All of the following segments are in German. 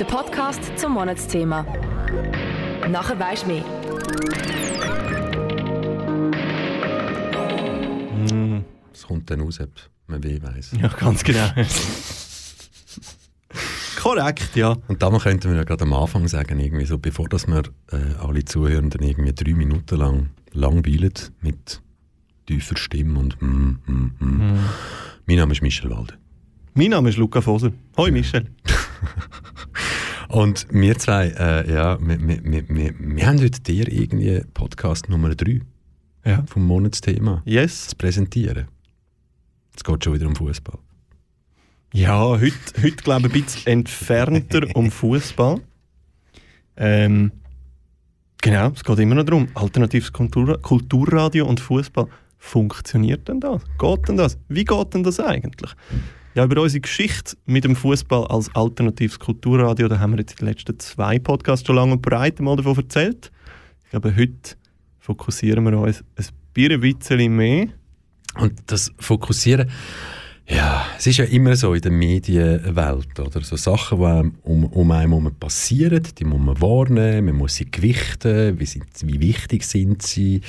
der Podcast zum Monatsthema. Nachher weisst du mehr. Es kommt dann raus, ob man weh weiss. Ja, ganz genau. Korrekt, ja. Und da könnten wir ja gerade am Anfang sagen, irgendwie so, bevor dass wir äh, alle Zuhörenden irgendwie drei Minuten lang langweilen mit tiefer Stimme und mm, mm, mm. Mein Name ist Michel Walde. Mein Name ist Luca Foser. Hoi Michel. Und wir zwei, äh, ja, wir, wir, wir, wir, wir haben heute dir irgendwie Podcast Nummer 3 Ja. vom Monatsthema Yes. zu präsentieren. Es geht schon wieder um Fußball. Ja, heute, heute glaube ich ein bisschen entfernter um Fußball. Ähm, genau, es geht immer noch darum. Alternatives Kultur Kulturradio und Fußball. Funktioniert denn das? Geht denn das? Wie geht denn das eigentlich? Ja, über unsere Geschichte mit dem Fußball als alternatives Kulturradio, da haben wir jetzt in den letzten zwei Podcasts schon lange und breit mal davon erzählt. Ich glaube, heute fokussieren wir uns ein bisschen mehr. Und das Fokussieren, ja, es ist ja immer so in der Medienwelt, oder? So Sachen, die um, um einen herum passieren, die muss man wahrnehmen, man muss sie gewichten, wie, sind, wie wichtig sind sie,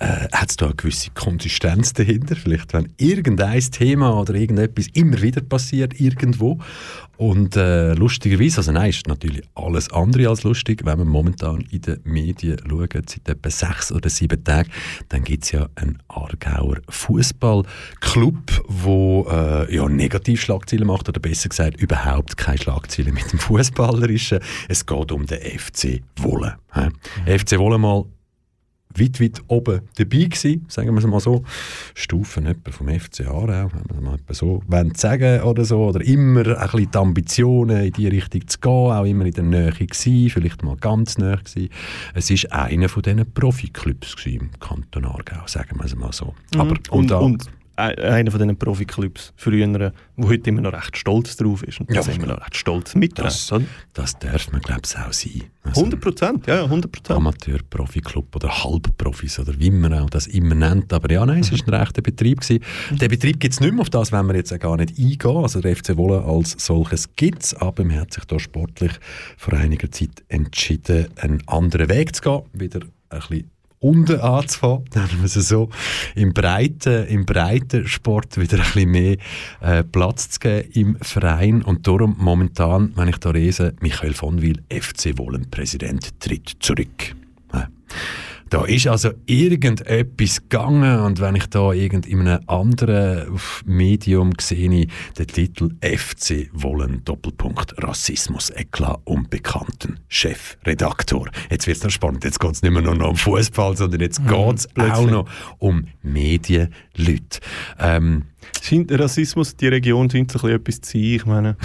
äh, hat es da eine gewisse Konsistenz dahinter? Vielleicht, wenn irgendein Thema oder irgendetwas immer wieder passiert, irgendwo. Und äh, lustigerweise, also nein, ist natürlich alles andere als lustig, wenn man momentan in den Medien schaut, seit etwa sechs oder sieben Tagen, dann gibt es ja einen Aargauer Fußballclub, wo äh, ja, Negativschlagzeilen macht, oder besser gesagt, überhaupt keine Schlagzeilen mit dem Fußballerischen. Es geht um den FC Wolle. Hä? FC Wolle mal weit, weit oben dabei gewesen, sagen wir es mal so. Stufen etwa vom FC Aarau, wenn wir es mal etwa so wollen sagen oder so. Oder immer ein bisschen die Ambitionen in die Richtung zu gehen, auch immer in der Nähe gewesen, vielleicht mal ganz nahe gewesen. Es war einer von diesen Profiklubs im Kanton Aargau, sagen wir es mal so. Aber, und, und e- einer von diesen Profiklubs früher, wo heute immer noch recht stolz drauf ist. Und Ja, das sind wir noch recht stolz mit das, oder? das darf man, glaube ich, auch sein. Also, 100 Prozent, ja, ja, 100 Prozent. Amateur-Profi-Club oder Halbprofis oder wie man auch das immer nennt. Aber ja, nein, es war ein rechter Betrieb. Gewesen. Den Betrieb gibt es nicht mehr, auf das wollen wir jetzt auch gar nicht eingehen. Also der FC Wolle als solches gibt es, aber man hat sich da sportlich vor einiger Zeit entschieden, einen anderen Weg zu gehen, wieder ein bisschen unten anzufangen, nennen wir es so, im breiten, im breiten Sport wieder ein bisschen mehr äh, Platz zu geben im Verein und darum momentan, wenn ich da lese, Michael von Wil, FC Wollen-Präsident, tritt zurück. Da ist also irgendetwas gegangen und wenn ich da irgend in einem anderen Medium sehe, den Titel FC Wollen Doppelpunkt Rassismus Eklat unbekannten Chefredaktor. Jetzt wird es spannend, jetzt geht es nicht mehr nur noch um Fußball, sondern jetzt geht es auch noch um Medienleute. Ähm, Scheint Rassismus, die Region scheint so ein bisschen etwas zu sein. Ich meine,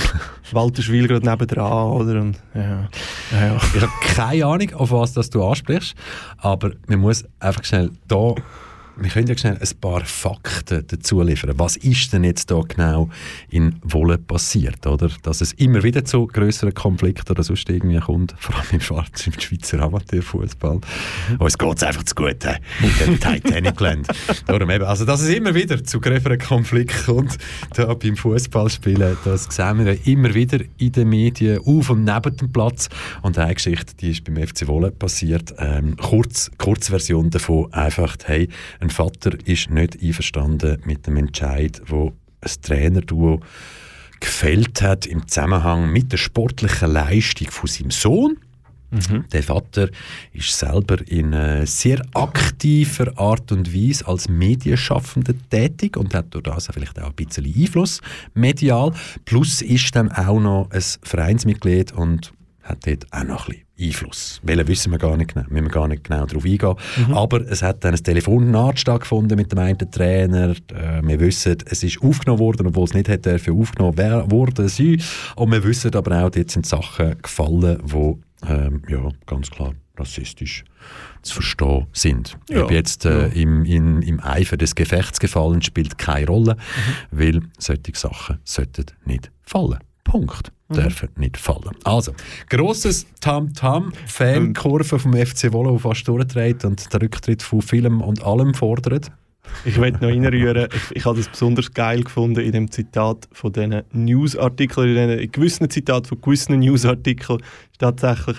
Walterschwil gerade nebendran, oder? Und, ja, ja, ja. Ich habe keine Ahnung, auf was das du ansprichst, aber man muss einfach schnell da, wir können ja schnell ein paar Fakten dazu liefern. Was ist denn jetzt da genau in Wolle passiert, oder? Dass es immer wieder zu größeren Konflikten oder sonst irgendwie kommt, vor allem im Schwarz, im Schweizer Amateurfußball. Uns geht es einfach zu gut, he? in dem Titanic-Land. Darum eben, also, dass es immer wieder zu größeren Konflikten kommt, da beim Fußballspielen, das sehen wir immer wieder in den Medien, auf und neben dem Platz. Und eine Geschichte, die ist beim FC Wolle passiert. Ähm, kurz, Kurzversion davon, einfach, hey, ein Vater ist nicht einverstanden mit dem Entscheid, wo ein Trainerduo gefällt hat im Zusammenhang mit der sportlichen Leistung von seinem Sohn. Der Vater ist selber in äh, sehr aktiver Art und Weise als Medienschaffender tätig und hat durch das vielleicht auch ein bisschen Einfluss medial. Plus ist dann auch noch ein Vereinsmitglied und hat dort auch noch ein bisschen Einfluss. Welchen wissen wir gar nicht genau, müssen wir gar nicht genau darauf eingehen. Aber es hat dann ein Telefonat stattgefunden mit dem einen Trainer. Äh, wir wissen, es ist aufgenommen worden, obwohl es nicht hätte dürfen aufgenommen worden sein. Und wir wissen aber auch, dort sind Sachen gefallen, die ähm, ja, ganz klar rassistisch zu verstehen sind. Ja. Ob jetzt äh, im, in, im Eifer des Gefechts gefallen, spielt keine Rolle, weil solche Sachen sollten nicht fallen. Punkt. Dürfen nicht fallen. Also, grosses Tam-Tam, Fankurve vom FC Wolle, die fast durchdreht und den Rücktritt von Film und allem fordert. Ich möchte noch reinrühren, ich, ich habe das besonders geil gefunden in dem Zitat von diesen Newsartikeln, in, in gewissen Zitat von gewissen Newsartikeln, ist tatsächlich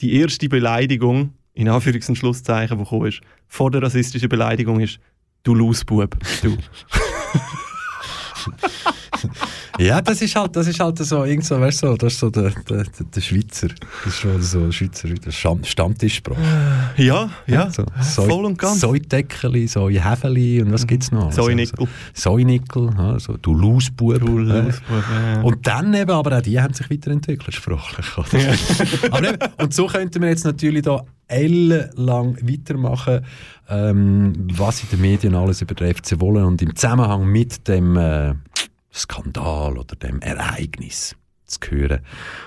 die erste Beleidigung, in Anführungs- und Schlusszeichen, die gekommen ist, vor der rassistischen Beleidigung ist, du Lausbub, du. Ja, das ist halt, das ist halt so, irgend so, weißt du, so, das ist so der, der, der, Schweizer, das ist schon so Schweizer Stamm, Stammtischsprache. Ja, ja, so, voll und ganz. Säudeckeli, Säuhäfeli und was gibt's noch? Säunickel. So, Säunickel, ja, so, du Lausbub. Du ja. Lausbub, ja. Und dann eben, aber auch die haben sich weiterentwickelt, sprachlich. oder? aber eben, und so könnten wir jetzt natürlich da ellenlang weitermachen, ähm, was in den Medien alles über den FC wollen und im Zusammenhang mit dem äh, Skandal oder dem Ereignis zu hören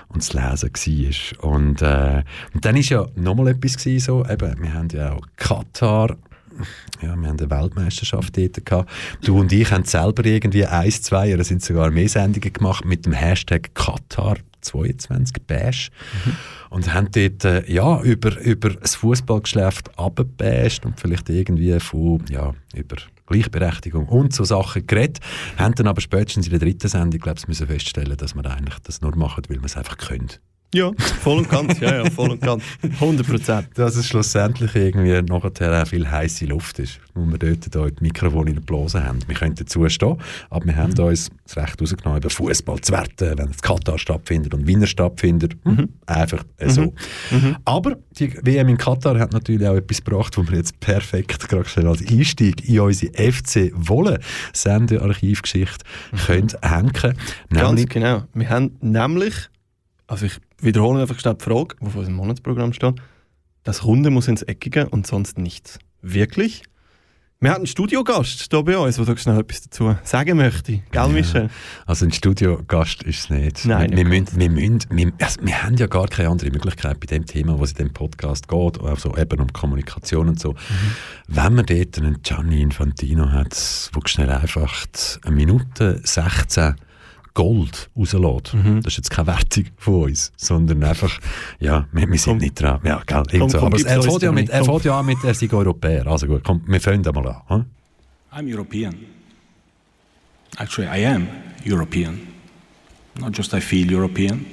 und zu lesen war. Und, äh, und dann war ja nochmal etwas gewesen, so, eben, wir haben ja auch Katar ja, wir haben eine Weltmeisterschaft dort gehabt. Du und ich haben selber irgendwie eins, zwei oder sind sogar mehr Sendungen gemacht mit dem Hashtag Katar 22 Bash mhm. und haben dort äh, ja, über, über das Fußballgeschäft abgebasht und vielleicht irgendwie von, ja, über Gleichberechtigung und so Sachen geredet, haben dann aber spätestens in der dritten Sendung, glaube ich, müssen feststellen, dass wir eigentlich das nur machen, weil wir es einfach können. Ja, voll und ganz, ja, ja, voll und ganz. 100 Prozent. Dass es schlussendlich irgendwie nachher auch viel heiße Luft ist, wo wir dort da die Mikrofone in der Blase haben. Wir können dazu stehen, aber wir haben uns das Recht rausgenommen, über Fußball zu werten, wenn es Katar stattfindet und Wiener stattfindet. Mhm. Einfach so. Mhm. Aber die WM in Katar hat natürlich auch etwas gebracht, wo wir jetzt perfekt gerade schnell als Einstieg in unsere FC Wolle Sendearchivgeschichte mhm. können hängen. Ganz genau. Wir haben nämlich, also ich wiederhole einfach schnell die Frage, die auf unserem Monatsprogramm steht. Das Runde muss ins Eckige und sonst nichts. Wirklich? Wir hatten einen Studiogast hier bei uns, der schnell etwas dazu sagen möchte. Gell, ja, Michel? Also ein Studiogast ist es nicht. Nein, wir, wir, müssen, wir, müssen, wir, also wir haben ja gar keine andere Möglichkeit bei dem Thema, was in dem Podcast geht, also eben um Kommunikation und so. Mhm. Wenn man dort einen Gianni Infantino hat, der schnell einfach eine Minute 16 Gold rauslässt. Mhm. Das ist jetzt keine Wertung von uns, sondern einfach, ja, wir, wir sind komm, nicht dran. Ja, gell, komm, so. Aber er fährt ja, mit, er ja an mit, er sei Europäer. Also gut, komm, wir fangen mal an. Hm? I'm European. Actually, I am European. Not just I feel European.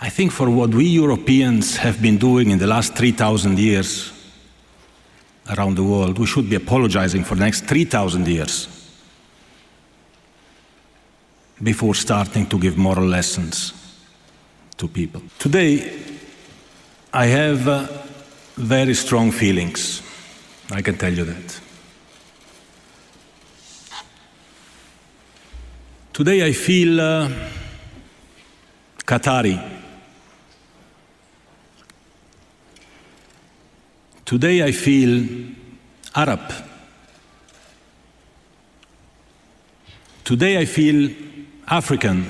I think for what we Europeans have been doing in the last 3,000 years around the world, we should be apologizing for the next 3,000 years. Before starting to give moral lessons to people. Today, I have uh, very strong feelings. I can tell you that. Today, I feel uh, Qatari. Today, I feel Arab. Today, I feel African.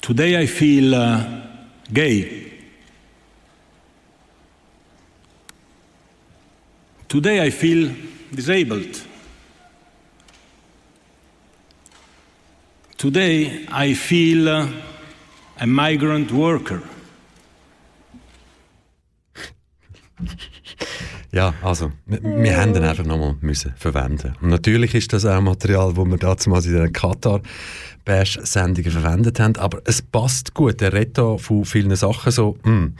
Today I feel uh, gay. Today I feel disabled. Today I feel uh, a migrant worker. Ja, also, wir, wir haben den einfach nochmal müssen verwenden. Und natürlich ist das auch Material, das wir damals in den Katar Bash-Sendungen verwendet haben, aber es passt gut. Der da von vielen Sachen so, mh, hm,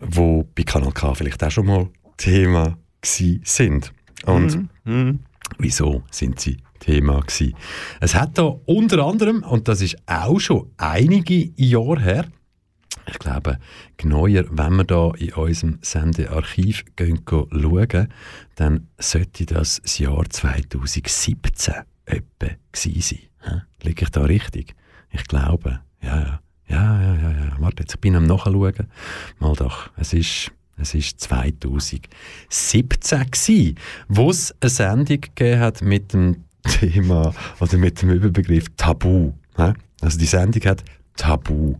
wo bei Kanal K vielleicht auch schon mal Thema sind. Und mhm. mhm. wieso sind sie Thema gewesen? Es hat da unter anderem, und das ist auch schon einige Jahre her, ich glaube, genauer, wenn wir da in unserem Sendearchiv gehen, schauen, dann sollte das das Jahr 2017 etwa gewesen sein. Liege ich da richtig? Ich glaube, ja, ja. Ja, ja, ja, ja. Warte, jetzt bin ich am Nachschauen. Mal doch, es ist, es ist 2017 gewesen, wo es eine Sendung gegeben hat mit dem Thema oder mit dem Überbegriff Tabu. Also die Sendung hat Tabu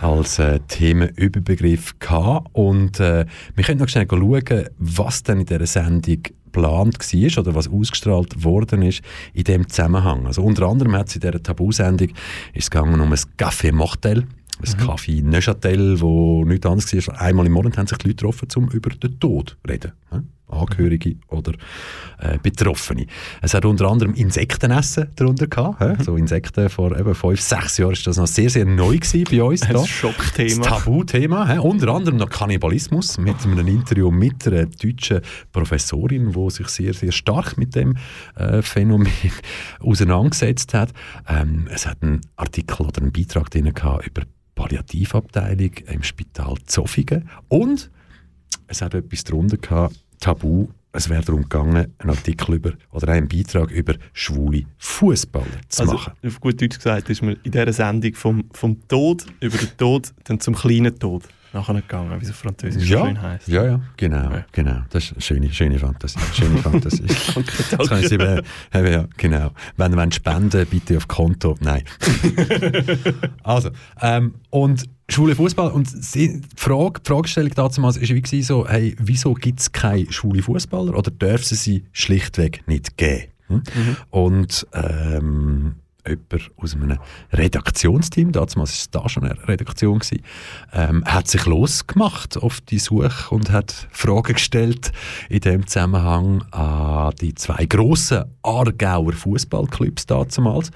als äh, Themenüberbegriff gehabt. Und äh, wir können noch schnell schauen, was denn in dieser Sendung geplant war oder was ausgestrahlt worden ist in dem Zusammenhang. Also unter anderem hat es in dieser Tabu-Sendung gegangen um ein Café Mortel ein mhm. Kaffee Neuchâtel, wo nichts anderes war. Einmal im Monat haben sich die Leute getroffen, um über den Tod zu reden. Angehörige oder äh, Betroffene. Es hat unter anderem Insektenessen darunter gehabt. He? So Insekten vor eben fünf, sechs Jahren ist das noch sehr, sehr neu bei uns. Ein da. Schockthema. Das Tabuthema. He? Unter anderem noch Kannibalismus mit einem Interview mit einer deutschen Professorin, die sich sehr, sehr stark mit dem äh, Phänomen auseinandergesetzt hat. Ähm, es hat einen Artikel oder einen Beitrag drin gehabt über Palliativabteilung im Spital Zofingen und es hat etwas darunter gehabt, Tabu. Es wäre darum gegangen, einen Artikel über oder einen Beitrag über schwule Fußballer zu also, machen. Auf gut Deutsch gesagt ist man in dieser Sendung vom, vom Tod über den Tod dann zum kleinen Tod nachher gegangen, wie es auf Französisch ja, schön heisst. Ja, ja, genau, ja. genau. Das ist eine schöne, schöne Fantasie. Schöne Fantasie. danke, danke. Das eben, eben, ja, genau. Wenn ihr spenden bitte auf Konto. Nein. also, ähm, und schwule Fußball und die Frage, die Fragestellung damals war wie so, hey, wieso gibt es keine schwule Fußballer oder dürfen sie schlichtweg nicht geben? Hm? Mhm. Und ähm, jemand aus einem Redaktionsteam, damals war es da schon eine Redaktion, ähm, hat sich losgemacht auf die Suche und hat Fragen gestellt in dem Zusammenhang an die zwei grossen Aargauer Fußballclubs damals,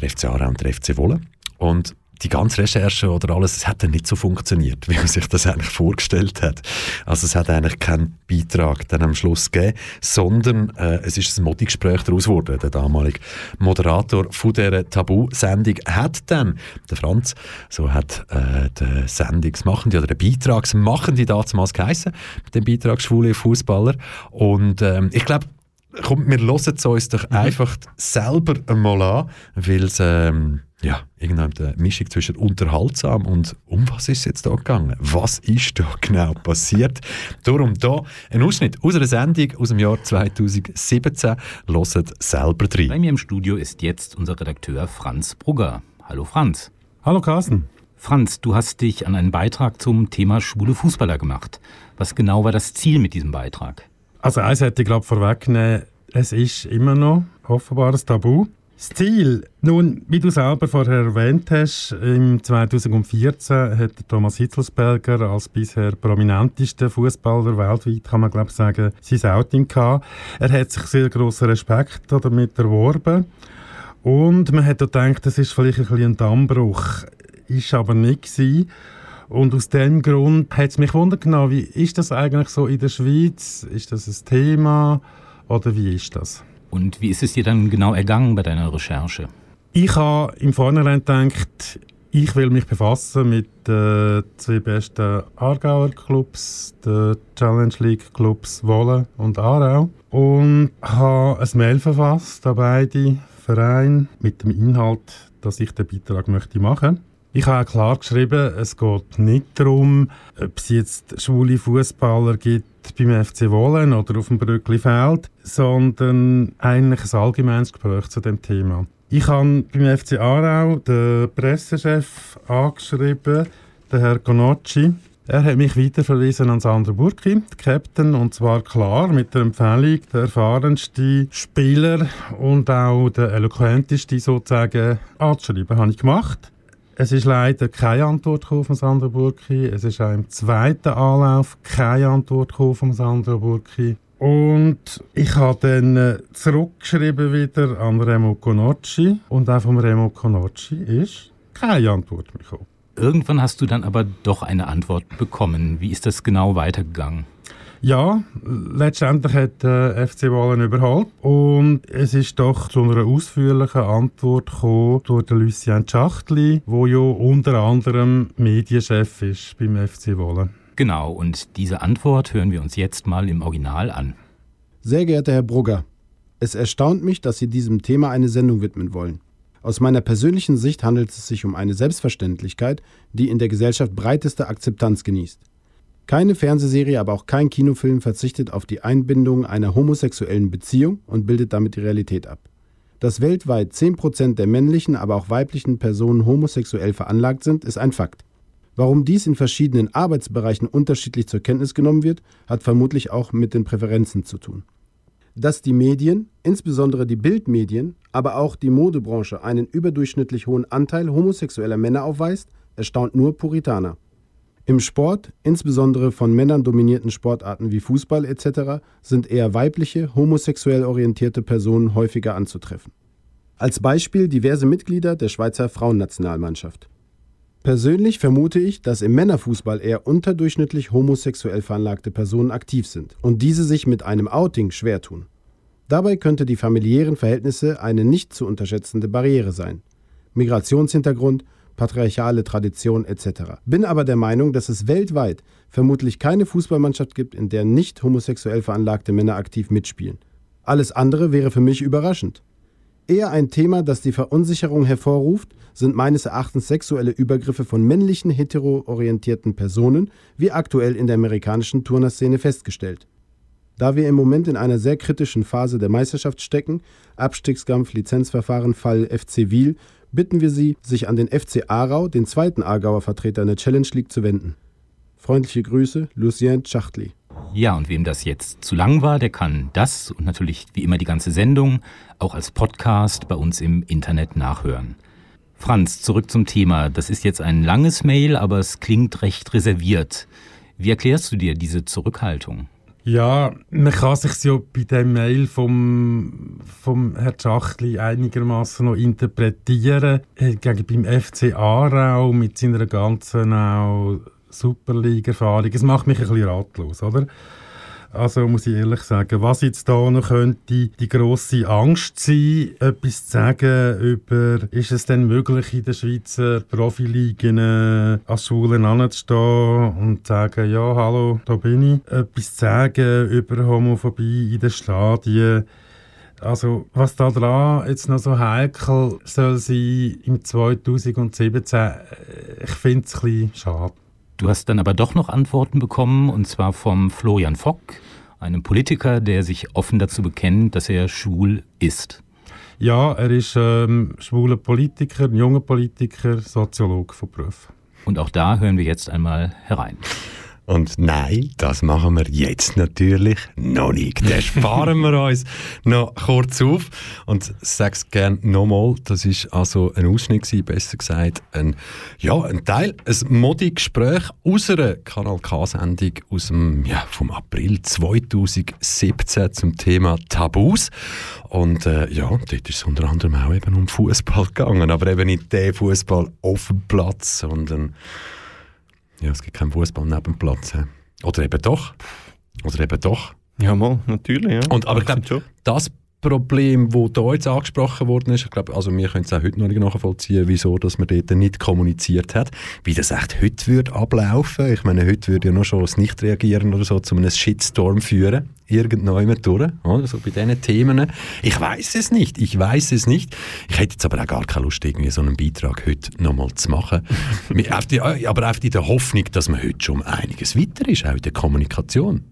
der FC Aarau und der FC Wolle. Und die ganze Recherche oder alles, es hat dann nicht so funktioniert, wie man sich das eigentlich vorgestellt hat. Also es hat eigentlich keinen Beitrag dann am Schluss gegeben, sondern äh, es ist ein Modi-Gespräch daraus geworden. Der damalige Moderator von dieser Tabu-Sendung hat dann, der Franz, so hat äh, der Sendungsmachende oder der Beitragsmachende damals geheissen, dem Beitrag Schwule Fußballer. Und ähm, ich glaube, Komm, wir hören es uns doch mhm. einfach selber einmal an, weil es ähm, ja, irgendeine Mischung zwischen unterhaltsam und um was ist es jetzt da gegangen? Was ist da genau passiert? Darum da ein Ausschnitt aus einer Sendung aus dem Jahr 2017. Hört selber drin. Bei mir im Studio ist jetzt unser Redakteur Franz Brugger. Hallo Franz. Hallo Carsten. Franz, du hast dich an einen Beitrag zum Thema schwule Fußballer gemacht. Was genau war das Ziel mit diesem Beitrag? Also eins hätte ich glaube vorwegnehmen, es ist immer noch offenbar ein Tabu. Das Ziel, nun, wie du selber vorher erwähnt hast, im 2014 hat Thomas Hitzelsberger als bisher prominentester Fußballer weltweit, kann man glaube sagen, sein Outing gehabt. Er hat sich sehr grossen Respekt damit erworben und man hat gedacht, das ist vielleicht ein, ein Dammbruch. Ist aber nicht gewesen. Und aus dem Grund hat es mich wundern wie ist das eigentlich so in der Schweiz? Ist das ein Thema oder wie ist das? Und wie ist es dir dann genau ergangen bei deiner Recherche? Ich habe im Vornherein gedacht, ich will mich befassen mit den zwei besten Aargauer Clubs, den Challenge League Clubs Wolle und Aarau. Und habe ein Mail verfasst an beide Vereine mit dem Inhalt, dass ich den Beitrag möchte machen ich habe klar geschrieben, es geht nicht darum, ob es jetzt schwule Fußballer gibt beim FC Wollen oder auf dem Brücklifeld, sondern eigentlich ein allgemeines Gespräch zu dem Thema. Ich habe beim FC Aarau den Pressechef angeschrieben, den Herr Gonocci. Er hat mich weiterverwiesen an Sandro Burki, den Captain, und zwar klar mit der Empfehlung, der erfahrenste Spieler und auch der eloquenteste sozusagen anzuschreiben. Habe ich gemacht. Es ist leider keine Antwort von Sandro Burki. Es ist auch im zweiten Anlauf keine Antwort von Sandro Burki. Und ich habe dann äh, zurückgeschrieben wieder an Remo Conocci und auch von Remo Conocci ist keine Antwort gekommen. Irgendwann hast du dann aber doch eine Antwort bekommen. Wie ist das genau weitergegangen? Ja, letztendlich hat der äh, FC Wahlen überholt und es ist doch zu einer ausführlichen Antwort gekommen durch den Lucien Schachtli, wo ja unter anderem Medienchef ist beim FC Wahlen. Genau, und diese Antwort hören wir uns jetzt mal im Original an. Sehr geehrter Herr Brugger, es erstaunt mich, dass Sie diesem Thema eine Sendung widmen wollen. Aus meiner persönlichen Sicht handelt es sich um eine Selbstverständlichkeit, die in der Gesellschaft breiteste Akzeptanz genießt. Keine Fernsehserie, aber auch kein Kinofilm verzichtet auf die Einbindung einer homosexuellen Beziehung und bildet damit die Realität ab. Dass weltweit 10% der männlichen, aber auch weiblichen Personen homosexuell veranlagt sind, ist ein Fakt. Warum dies in verschiedenen Arbeitsbereichen unterschiedlich zur Kenntnis genommen wird, hat vermutlich auch mit den Präferenzen zu tun. Dass die Medien, insbesondere die Bildmedien, aber auch die Modebranche einen überdurchschnittlich hohen Anteil homosexueller Männer aufweist, erstaunt nur Puritaner. Im Sport, insbesondere von Männern dominierten Sportarten wie Fußball etc., sind eher weibliche, homosexuell orientierte Personen häufiger anzutreffen. Als Beispiel diverse Mitglieder der Schweizer Frauennationalmannschaft. Persönlich vermute ich, dass im Männerfußball eher unterdurchschnittlich homosexuell veranlagte Personen aktiv sind und diese sich mit einem Outing schwer tun. Dabei könnte die familiären Verhältnisse eine nicht zu unterschätzende Barriere sein. Migrationshintergrund, patriarchale Tradition etc. Bin aber der Meinung, dass es weltweit vermutlich keine Fußballmannschaft gibt, in der nicht homosexuell veranlagte Männer aktiv mitspielen. Alles andere wäre für mich überraschend. Eher ein Thema, das die Verunsicherung hervorruft, sind meines Erachtens sexuelle Übergriffe von männlichen heteroorientierten Personen, wie aktuell in der amerikanischen Turnerszene festgestellt. Da wir im Moment in einer sehr kritischen Phase der Meisterschaft stecken, Abstiegskampf, Lizenzverfahren, Fall FC Wiel, bitten wir Sie, sich an den FC Aarau, den zweiten Aargauer Vertreter in der Challenge League, zu wenden. Freundliche Grüße, Lucien Schachtli. Ja, und wem das jetzt zu lang war, der kann das und natürlich wie immer die ganze Sendung auch als Podcast bei uns im Internet nachhören. Franz, zurück zum Thema. Das ist jetzt ein langes Mail, aber es klingt recht reserviert. Wie erklärst du dir diese Zurückhaltung? Ja, man kann sich ja bei dem Mail vom, vom Herrn Schachtli einigermaßen noch interpretieren. Gegen beim FC Aarau mit seiner ganzen Superliga-Erfahrung. Es macht mich ein bisschen ratlos, oder? Also muss ich ehrlich sagen, was jetzt da noch könnte die grosse Angst sein, etwas zu sagen über, ist es denn möglich in den Schweizer Profiligen äh, als Schulen anzustehen und zu sagen, ja, hallo, da bin ich. Etwas zu sagen über Homophobie in den Stadien. Also, was da dran jetzt noch so heikel soll sein im 2017, äh, ich finde es ein bisschen schade. Du hast dann aber doch noch Antworten bekommen, und zwar vom Florian Fock, einem Politiker, der sich offen dazu bekennt, dass er schwul ist. Ja, er ist ähm, schwuler Politiker, ein junger Politiker, Soziologe von Beruf. Und auch da hören wir jetzt einmal herein. Und nein, das machen wir jetzt natürlich noch nicht. Das sparen wir uns noch kurz auf. Und sag's gerne nochmal, das ist also ein Ausschnitt gewesen, besser gesagt, ein, ja, ein Teil, ein Modi-Gespräch aus einer Kanal K-Sendung aus dem, ja, vom April 2017 zum Thema Tabus. Und äh, ja, dort ist es unter anderem auch eben um Fußball gegangen, aber eben nicht der Fußball auf dem Platz, sondern ja, es gibt keinen Fußball neben dem Platz. He. Oder eben doch. Oder eben doch. Ja, mal, natürlich. Ja. Und, aber ich glaube, das Problem, das hier jetzt angesprochen worden ist, ich glaube, also wir können es auch heute noch nicht nachvollziehen, wieso dass man dort nicht kommuniziert hat, wie das echt heute würde ablaufen. Ich meine, heute würde ja noch schon das Nicht-Reagieren oder so zu einem Shitstorm führen, irgendjemand durch, oder? so bei diesen Themen. Ich weiß es nicht, ich weiß es nicht. Ich hätte jetzt aber auch gar keine Lust, irgendwie so einen Beitrag heute nochmal zu machen. die, aber auch in der Hoffnung, dass man heute schon einiges weiter ist, auch in der Kommunikation.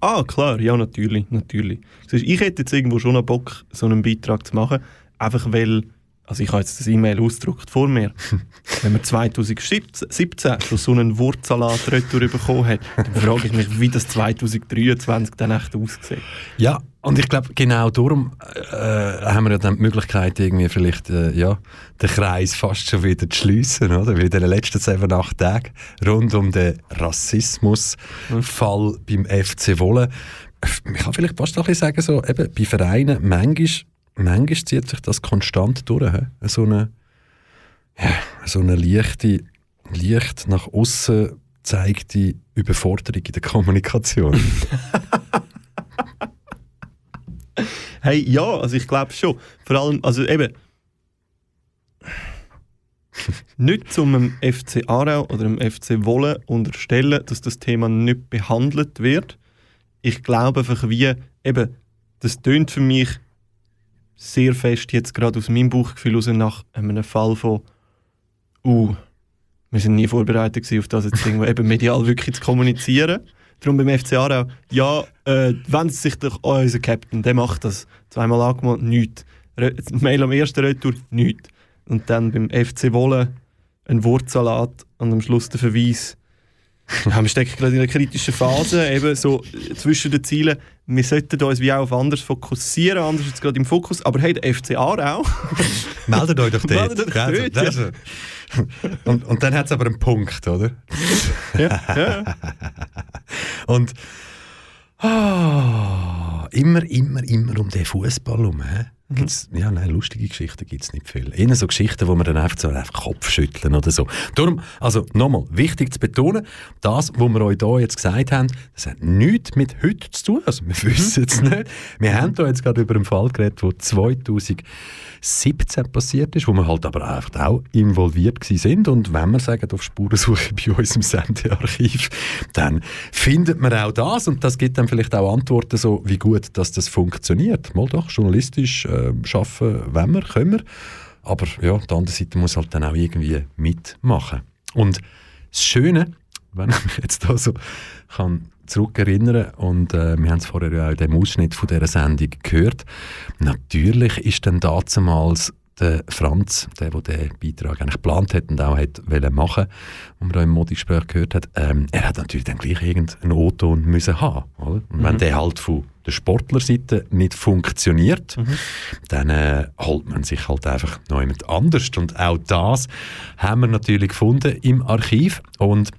Ah, klar, ja, natürlich, natürlich. Ich hätte jetzt irgendwo schon einen Bock, so einen Beitrag zu machen, einfach weil, also ich habe jetzt das E-Mail ausgedruckt vor mir, wenn man 2017 schon so einen Wurzelsalat retour bekommen hat, dann frage ich mich, wie das 2023 dann echt aussieht. Ja, und ich glaube, genau darum äh, haben wir ja dann die Möglichkeit, irgendwie vielleicht äh, ja, den Kreis fast schon wieder zu schliessen, oder? Weil in den letzten sieben, acht Tagen rund um den Rassismusfall mhm. beim FC Wolle, ich kann vielleicht fast ein bisschen sagen, so, eben, bei Vereinen, manchmal, manchmal zieht sich das konstant durch. He? So eine, ja, so eine leichte, leicht nach außen zeigte Überforderung in der Kommunikation. Hey, ja, also ich glaube schon. Vor allem, also eben, nicht zum FC Aarau oder dem FC Wolle unterstellen, dass das Thema nicht behandelt wird. Ich glaube einfach wie, eben, das tönt für mich sehr fest jetzt gerade aus meinem Bauchgefühl raus nach einem Fall von uh, wir sind nie vorbereitet auf das jetzt irgendwo eben medial wirklich zu kommunizieren. Darum beim FC Aarau, ja, äh, wenn sich doch oh, unser Captain, der macht das zweimal angemalt, nichts. Mail am ersten Retour, nichts. Und dann beim FC Wolle ein Wortsalat und am Schluss der Verweis. Ja, wir stecken gerade in einer kritischen Phase, eben so zwischen den Zielen. Wir sollten uns wie auch auf anders fokussieren, anders jetzt gerade im Fokus. Aber hey, der FC Aarau. Meldet euch doch dort. Meldet euch Also, dort, das- und, und dann hat es aber einen Punkt, oder? ja, ja. Und ah, immer, immer, immer um den Fußball herum. Hä? Gibt's, ja, nein, lustige Geschichten gibt es nicht viel. Eher so Geschichten, wo man dann einfach so einfach Kopf schütteln oder so. Darum, also nochmal, wichtig zu betonen, das, was wir euch hier jetzt gesagt haben, das hat nichts mit heute zu tun. Also wir wissen es nicht. Wir haben hier jetzt gerade über einen Fall geredet, der 2017 passiert ist, wo wir halt aber auch involviert sind. Und wenn wir sagen, auf Spurensuche bei uns im Sendearchiv, dann findet man auch das und das gibt dann vielleicht auch Antworten so, wie gut dass das funktioniert. Mal doch, journalistisch äh, arbeiten, wenn wir, können wir. Aber ja, die andere Seite muss halt dann auch irgendwie mitmachen. Und das Schöne, wenn ich mich jetzt da so kann zurückerinnern und äh, wir haben es vorher ja auch in dem Ausschnitt von dieser Sendung gehört, natürlich ist dann damals der Franz, der, der den Beitrag eigentlich geplant hat und auch hat wollen machen, wo man da im Modegespräch gehört hat, ähm, er hat natürlich dann gleich irgendeinen O-Ton müssen haben, oder? Und wenn der halt von der Sportlerseite nicht funktioniert, dann äh, holt man sich halt einfach noch jemand anders. Und auch das haben wir natürlich gefunden im Archiv. Und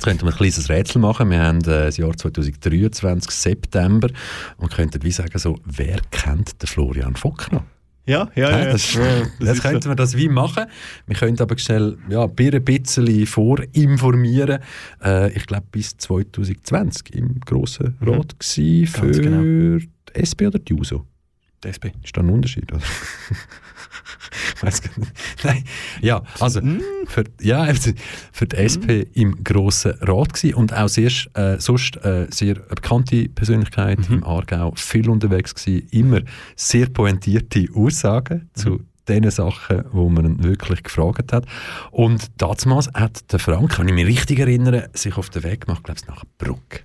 Jetzt könnten wir ein kleines Rätsel machen. Wir haben äh, das Jahr 2023, September, und könnten wie sagen, so, wer kennt den Florian Fock noch? Ja, ja, Ja, ja. das, das könnten wir das wie machen. Wir könnten aber schnell ja, ein bisschen vorinformieren. Äh, ich glaube, bis 2020 im Grossen Rat mhm. für genau. die SP oder die JUSO. so. SP. Ist da ein Unterschied? Oder? Weiss gar nicht. Nein, ja, also für, ja, also für die SP im Grossen Rat gewesen und auch sehr, äh, sonst äh, sehr bekannte Persönlichkeit im Aargau, viel unterwegs gewesen, immer sehr pointierte Aussagen zu den Sachen, wo man ihn wirklich gefragt hat. Und damals hat der Frank, wenn ich mich richtig erinnere, sich auf den Weg gemacht, glaube ich, nach Bruck,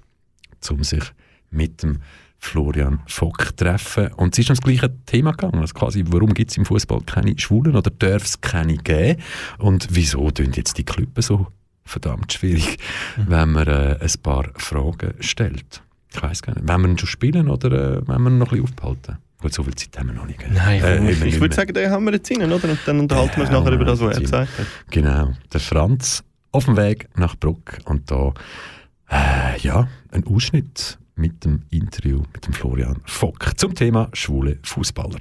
um sich mit dem Florian Fock treffen. Und es ist um das gleiche Thema gegangen. Also quasi, warum gibt es im Fußball keine Schwulen oder darf es keine geben? Und wieso tun jetzt die Clubs so verdammt schwierig, wenn man äh, ein paar Fragen stellt? Ich weiß gar nicht. Wenn wir ihn schon spielen oder äh, wenn wir ihn noch ein bisschen aufbehalten? Gut, so viel Zeit haben wir noch nicht. gell? Nein, Äh, ich, ich würde sagen, den haben wir jetzt rein, oder? Und dann unterhalten wir uns nachher über das, was er gesagt hat. Genau, der Franz auf dem Weg nach Bruck und da äh, ja, ein Ausschnitt mit dem Interview mit dem Florian Fock zum Thema schwule Fußballer.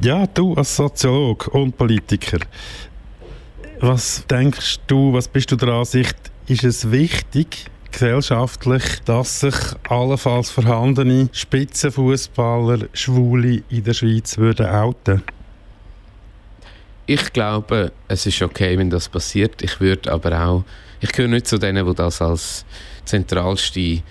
Ja, du als Soziologe und Politiker, was denkst du, was bist du der Ansicht, ist es wichtig, gesellschaftlich, dass sich allenfalls vorhandene Spitzenfußballer Schwule in der Schweiz würden outen? Ich glaube, es ist okay, wenn das passiert. Ich würde aber auch, ich gehöre nicht zu denen, die das als zentralste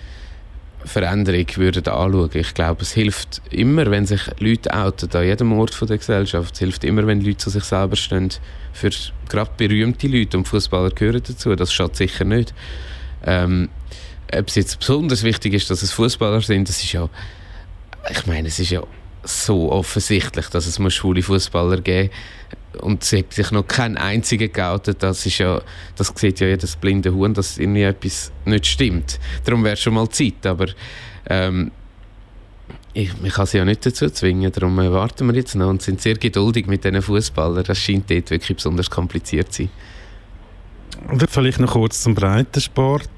Veränderung würden anschauen. Ich glaube, es hilft immer, wenn sich Leute outen, an jedem Ort der Gesellschaft. Es hilft immer, wenn Leute zu sich selber stehen. Für gerade berühmte Leute und Fußballer gehören dazu. Das schadet sicher nicht. Ähm, ob es jetzt besonders wichtig ist, dass es Fußballer sind, das ist ja, ich meine, es ist ja so offensichtlich, dass es muss schwule Fußballer geben und es hat sich noch kein einziger geoutet. Das ist ja, das sieht ja jedes blinde Huhn, dass irgendwie etwas nicht stimmt. Darum wäre schon mal Zeit, aber ähm, ich, man kann sie ja nicht dazu zwingen, darum warten wir jetzt noch und sind sehr geduldig mit diesen Fußballern. Das scheint dort wirklich besonders kompliziert zu sein. Vielleicht noch kurz zum Breitensport.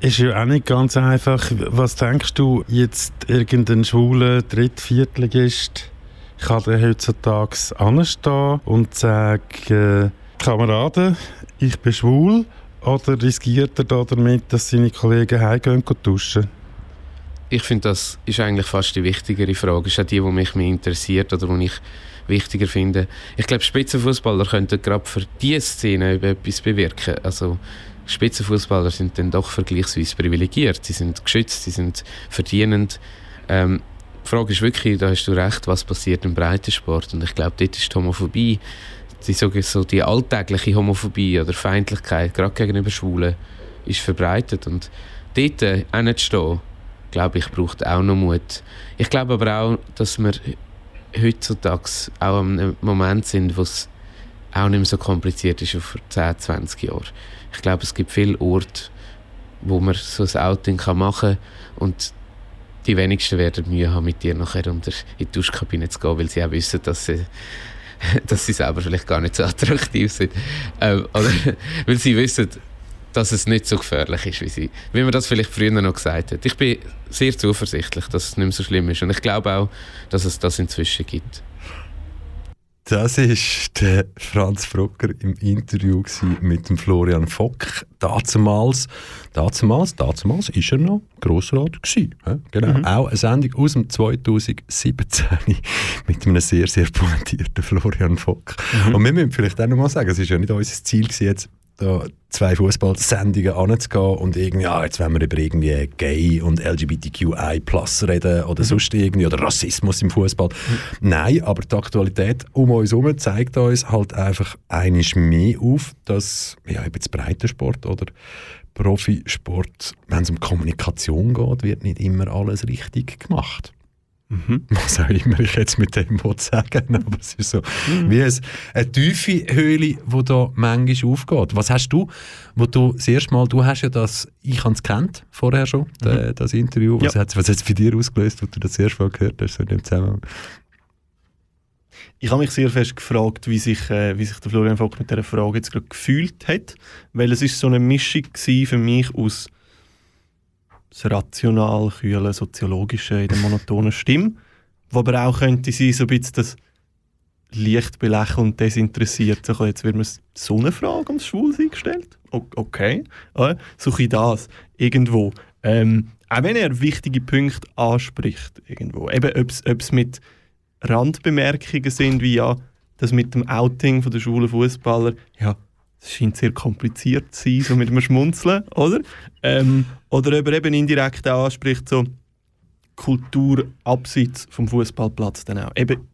Ist ja auch nicht ganz einfach. Was denkst du, jetzt irgendein schwuler Dritt-, Viertligist kann der heutzutage anstehen und sagen, äh, Kameraden, ich bin schwul? Oder riskiert er da damit, dass seine Kollegen heimgehen und duschen? Ich finde, das ist eigentlich fast die wichtigere Frage. Ist auch die, die mich mehr interessiert oder die ich wichtiger finde. Ich glaube, Spitzenfußballer könnten gerade für diese Szene etwas bewirken. Also Spitzenfußballer sind dann doch vergleichsweise privilegiert. Sie sind geschützt, sie sind verdienend. Ähm, die Frage ist wirklich, da hast du recht, was passiert im Breitensport. Und ich glaube, dort ist die Homophobie, die, so, die alltägliche Homophobie oder Feindlichkeit, gerade gegenüber Schwulen, ist verbreitet. Und dort äh, hinzustehen, glaube ich, braucht auch noch Mut. Ich glaube aber auch, dass wir heutzutage auch an einem Moment sind, wo es auch nicht mehr so kompliziert ist wie vor 10, 20 Jahren. Ich glaube, es gibt viele Orte, wo man so ein Outing machen kann und die wenigsten werden Mühe haben, mit dir nachher unter in die Duschkabine zu gehen, weil sie auch wissen, dass sie, dass sie selber vielleicht gar nicht so attraktiv sind. Ähm, oder weil sie wissen, dass es nicht so gefährlich ist, wie, sie, wie man das vielleicht früher noch gesagt hat. Ich bin sehr zuversichtlich, dass es nicht mehr so schlimm ist und ich glaube auch, dass es das inzwischen gibt. Das ist der Franz Frucker im Interview mit dem Florian Fock. Dazumals, dazumals, dazumals ist er noch Grossrat gewesen. Genau. Mhm. Auch eine Sendung aus dem 2017 mit einem sehr, sehr pointierten Florian Fock. Mhm. Und wir müssen vielleicht auch noch mal sagen, es ist ja nicht unser Ziel gewesen, jetzt da zwei Fußballsendungen anzugehen und irgendwie, ja, jetzt wollen wir über irgendwie Gay und LGBTQI Plus reden oder mhm. sonst irgendwie oder Rassismus im Fußball. Mhm. Nein, aber die Aktualität um uns herum zeigt uns halt einfach einiges mehr auf, dass ja, eben Breitensport oder Profisport, wenn es um Kommunikation geht, wird nicht immer alles richtig gemacht. Mhm. Was auch immer ich jetzt mit dem sagen aber es ist so mhm. wie ein, eine tiefe Höhle, die da manchmal aufgeht. Was hast du, wo du das erste Mal, du hast ja das, ich habe es kennt vorher schon, mhm. das Interview, was, ja. hat es bei dir ausgelöst, wo du das erste Mal gehört hast, so in dem Zusammenhang? Ich habe mich sehr fest gefragt, wie sich, äh, wie sich der Florian Vogt mit dieser Frage jetzt gerade gefühlt hat, weil es ist so eine Mischung für mich aus das rational, kühle, soziologische in der monotonen Stimme, wo aber auch könnte sein, so ein bisschen das leicht belächelnd desinteressiert. So, jetzt wird mir so eine Frage ums Schwulsein gestellt. Okay, äh, so ich das irgendwo. Ähm, auch wenn er wichtige Punkte anspricht irgendwo. Eben, ob es mit Randbemerkungen sind, wie ja, das mit dem Outing von der schwulen Fußballer, ja, es scheint sehr kompliziert zu sein, so mit einem Schmunzeln, oder? Ähm, oder ob er eben indirekt auch anspricht, so Kultur abseits vom Fußballplatz dann auch. Eben,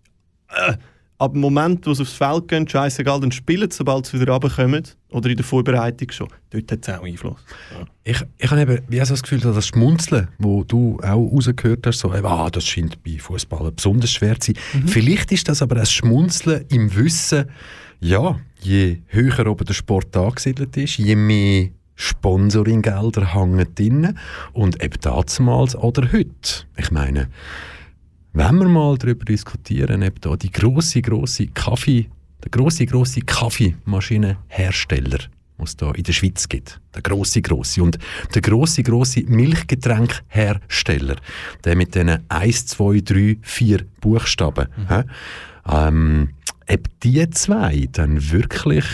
äh, ab dem Moment, wo sie aufs Feld gehen, scheißegal, dann spielen sie, sobald sie wieder runterkommen. Oder in der Vorbereitung schon. Dort hat es auch Einfluss. Ja. Ich, ich habe eben wie so das Gefühl, dass das Schmunzeln, wo du auch rausgehört hast, so, ah, das scheint bei Fußballern besonders schwer zu sein. Mhm. Vielleicht ist das aber ein Schmunzeln im Wissen, ja, je höher oben der Sport angesiedelt ist, je mehr Sponsoringgelder hängen drin und eben damals oder heute. Ich meine, wenn wir mal darüber diskutieren, ob da die große große Kaffee, der große große Kaffeemaschinenhersteller, was da in der Schweiz gibt, der große große und der große große Milchgetränkhersteller, der mit diesen 1, 2, 3, 4 Buchstaben, mhm. ähm, ob die zwei dann wirklich,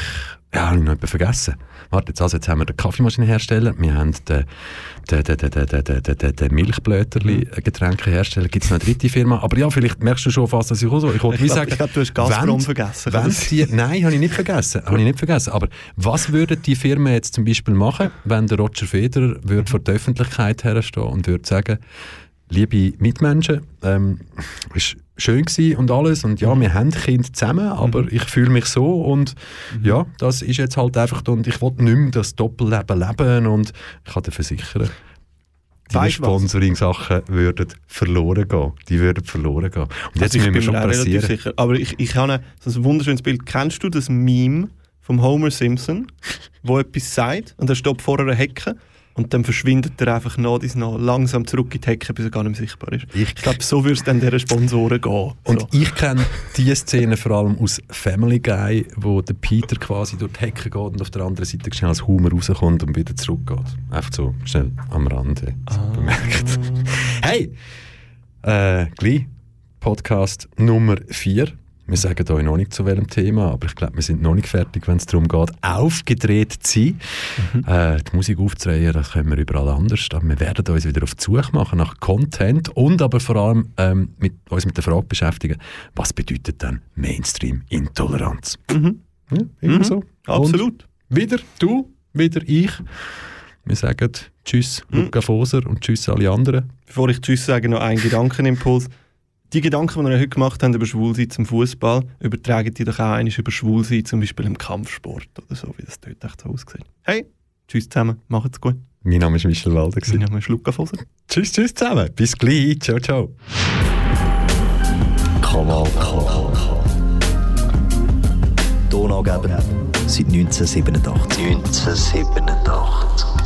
ja, habe ich noch etwas vergessen. Warte, jetzt, also jetzt haben wir den Kaffeemaschinenhersteller, wir haben den, den, den, den, den, den, den, den Milchblöterli-Getränkehersteller, gibt es noch eine dritte Firma, aber ja, vielleicht merkst du schon fast, dass ich auch so, ich wollte wie sagen... Ich glaube, du hast Gazprom vergessen. Wenn die, nein, habe ich nicht vergessen, habe ich nicht vergessen, aber was würden die Firmen jetzt zum Beispiel machen, wenn der Roger Federer würde vor der Öffentlichkeit herstehen und würde sagen, liebe Mitmenschen, ähm, ist schön gewesen und alles und ja, wir haben Kinder zusammen, aber mhm. ich fühle mich so und mhm. ja, das ist jetzt halt einfach und ich will nicht mehr das Doppelleben leben und ich kann dir versichern, die Sponsoring-Sachen würden verloren gehen. Die würden verloren gehen. Und also jetzt müssen wir schon passieren. Sicher. Aber ich, ich habe so ein wunderschönes Bild. Kennst du das Meme vom Homer Simpson, wo etwas sagt und er steht vor einer Hecke und dann verschwindet er einfach nach dies nach langsam zurück in die Hecke, bis er gar nicht mehr sichtbar ist. Ich, ich glaube, so würde es dann dieser Sponsoren gehen. Und so. ich kenne diese Szene vor allem aus Family Guy, wo der Peter quasi durch die Hecke geht und auf der anderen Seite schnell als Humor rauskommt und wieder zurückgeht. Einfach so schnell am Rande ah. bemerkt. Hey! Äh, gleich Podcast Nummer 4. Wir sagen euch noch nicht zu welchem Thema, aber ich glaube, wir sind noch nicht fertig, wenn es darum geht, aufgedreht zu sein. Mhm. Äh, die Musik aufzudrehen, das können wir überall anders. Aber wir werden uns wieder auf die Suche machen nach Content und aber vor allem ähm, mit, uns mit der Frage beschäftigen, was bedeutet denn Mainstream-Intoleranz? Mhm. Ja, immer mhm. so. Absolut. Und wieder du, wieder ich. Wir sagen Tschüss, mhm. Luca Foser und Tschüss alle anderen. Bevor ich Tschüss sage, noch ein Gedankenimpuls. Die Gedanken, die wir heute gemacht haben über Schwulsein zum Fußball, übertragen die doch auch einmal über Schwulsein zum Beispiel im Kampfsport oder so, wie das dort echt so aussieht. Hey, tschüss zusammen, macht's gut. Mein Name ist Michel Walder. Mein Name ist Luca Foser. Tschüss, tschüss zusammen. Bis gleich. Ciao, ciao. Kanal K. Tonangeber seit 1987. 1987.